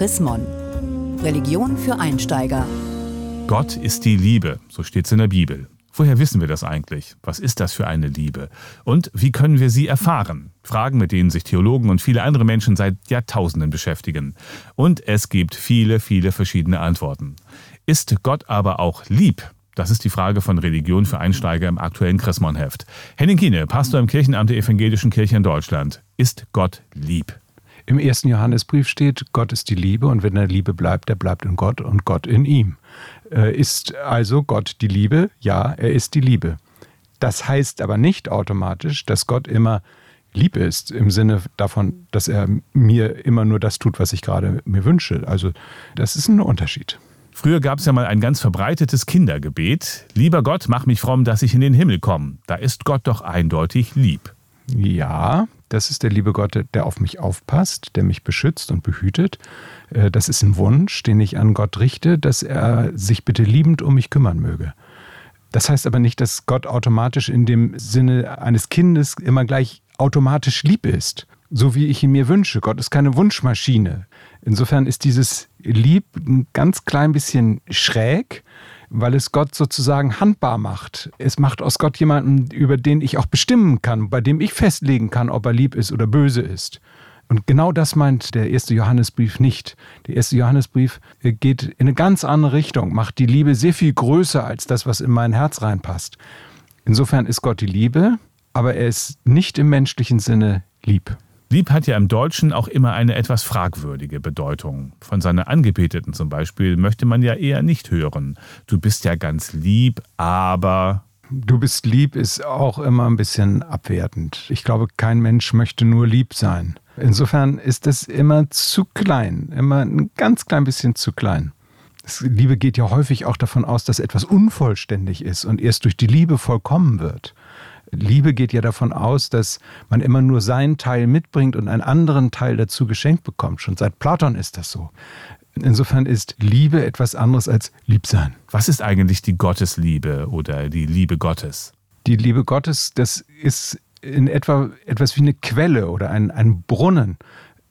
Chrismon. Religion für Einsteiger. Gott ist die Liebe, so steht es in der Bibel. Woher wissen wir das eigentlich? Was ist das für eine Liebe? Und wie können wir sie erfahren? Fragen, mit denen sich Theologen und viele andere Menschen seit Jahrtausenden beschäftigen. Und es gibt viele, viele verschiedene Antworten. Ist Gott aber auch lieb? Das ist die Frage von Religion für Einsteiger im aktuellen Chrismon-Heft. Henning Kiene, Pastor im Kirchenamt der Evangelischen Kirche in Deutschland. Ist Gott lieb? Im ersten Johannesbrief steht, Gott ist die Liebe und wenn er Liebe bleibt, er bleibt in Gott und Gott in ihm. Äh, ist also Gott die Liebe? Ja, er ist die Liebe. Das heißt aber nicht automatisch, dass Gott immer lieb ist, im Sinne davon, dass er mir immer nur das tut, was ich gerade mir wünsche. Also das ist ein Unterschied. Früher gab es ja mal ein ganz verbreitetes Kindergebet. Lieber Gott, mach mich fromm, dass ich in den Himmel komme. Da ist Gott doch eindeutig lieb. Ja, das ist der liebe Gott, der auf mich aufpasst, der mich beschützt und behütet. Äh, das ist ein Wunsch, den ich an Gott richte, dass er sich bitte liebend um mich kümmern möge. Das heißt aber nicht, dass Gott automatisch in dem Sinne eines Kindes immer gleich automatisch lieb ist, so wie ich ihn mir wünsche. Gott ist keine Wunschmaschine. Insofern ist dieses Lieb ein ganz klein bisschen schräg, weil es Gott sozusagen handbar macht. Es macht aus Gott jemanden, über den ich auch bestimmen kann, bei dem ich festlegen kann, ob er lieb ist oder böse ist. Und genau das meint der erste Johannesbrief nicht. Der erste Johannesbrief äh, geht in eine ganz andere Richtung, macht die Liebe sehr viel größer als das, was in mein Herz reinpasst. Insofern ist Gott die Liebe, aber er ist nicht im menschlichen Sinne lieb. Lieb hat ja im Deutschen auch immer eine etwas fragwürdige Bedeutung. Von seiner Angebeteten zum Beispiel möchte man ja eher nicht hören. Du bist ja ganz lieb, aber. Du bist lieb ist auch immer ein bisschen abwertend. Ich glaube, kein Mensch möchte nur lieb sein. Insofern ist es immer zu klein, immer ein ganz klein bisschen zu klein. Liebe geht ja häufig auch davon aus, dass etwas unvollständig ist und erst durch die Liebe vollkommen wird. Liebe geht ja davon aus, dass man immer nur seinen Teil mitbringt und einen anderen Teil dazu geschenkt bekommt. Schon seit Platon ist das so. Insofern ist Liebe etwas anderes als Liebsein. Was ist eigentlich die Gottesliebe oder die Liebe Gottes? Die Liebe Gottes, das ist in etwa etwas wie eine Quelle oder ein, ein Brunnen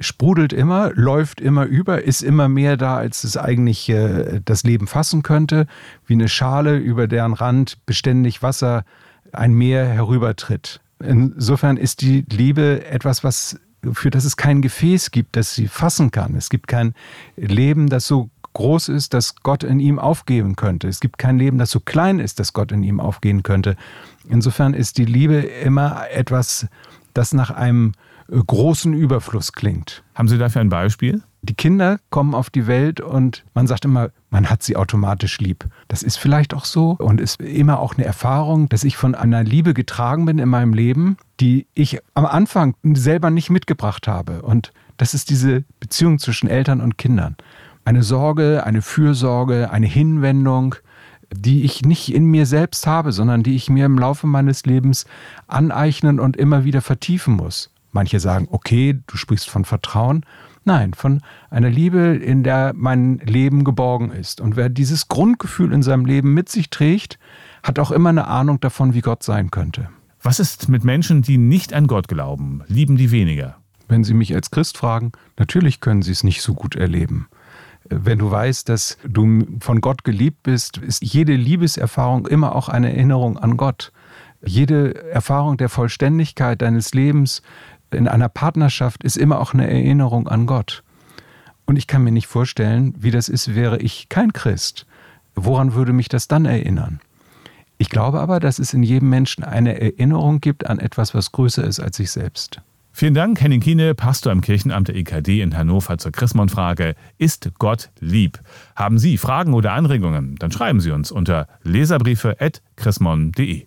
sprudelt immer, läuft immer über, ist immer mehr da, als es eigentlich äh, das Leben fassen könnte, wie eine Schale, über deren Rand beständig Wasser ein Meer herübertritt. Insofern ist die Liebe etwas, was für das es kein Gefäß gibt, das sie fassen kann. Es gibt kein Leben, das so groß ist, dass Gott in ihm aufgeben könnte. Es gibt kein Leben, das so klein ist, dass Gott in ihm aufgehen könnte. Insofern ist die Liebe immer etwas, das nach einem großen Überfluss klingt. Haben Sie dafür ein Beispiel? Die Kinder kommen auf die Welt und man sagt immer, man hat sie automatisch lieb. Das ist vielleicht auch so und ist immer auch eine Erfahrung, dass ich von einer Liebe getragen bin in meinem Leben, die ich am Anfang selber nicht mitgebracht habe. Und das ist diese Beziehung zwischen Eltern und Kindern. Eine Sorge, eine Fürsorge, eine Hinwendung, die ich nicht in mir selbst habe, sondern die ich mir im Laufe meines Lebens aneignen und immer wieder vertiefen muss. Manche sagen, okay, du sprichst von Vertrauen. Nein, von einer Liebe, in der mein Leben geborgen ist. Und wer dieses Grundgefühl in seinem Leben mit sich trägt, hat auch immer eine Ahnung davon, wie Gott sein könnte. Was ist mit Menschen, die nicht an Gott glauben? Lieben die weniger? Wenn Sie mich als Christ fragen, natürlich können Sie es nicht so gut erleben. Wenn du weißt, dass du von Gott geliebt bist, ist jede Liebeserfahrung immer auch eine Erinnerung an Gott. Jede Erfahrung der Vollständigkeit deines Lebens in einer Partnerschaft ist immer auch eine Erinnerung an Gott. Und ich kann mir nicht vorstellen, wie das ist, wäre ich kein Christ. Woran würde mich das dann erinnern? Ich glaube aber, dass es in jedem Menschen eine Erinnerung gibt an etwas, was größer ist als sich selbst. Vielen Dank, Henning Kiene, Pastor im Kirchenamt der EKD in Hannover zur Chrismon-Frage. Ist Gott lieb? Haben Sie Fragen oder Anregungen? Dann schreiben Sie uns unter leserbriefe.chrismon.de.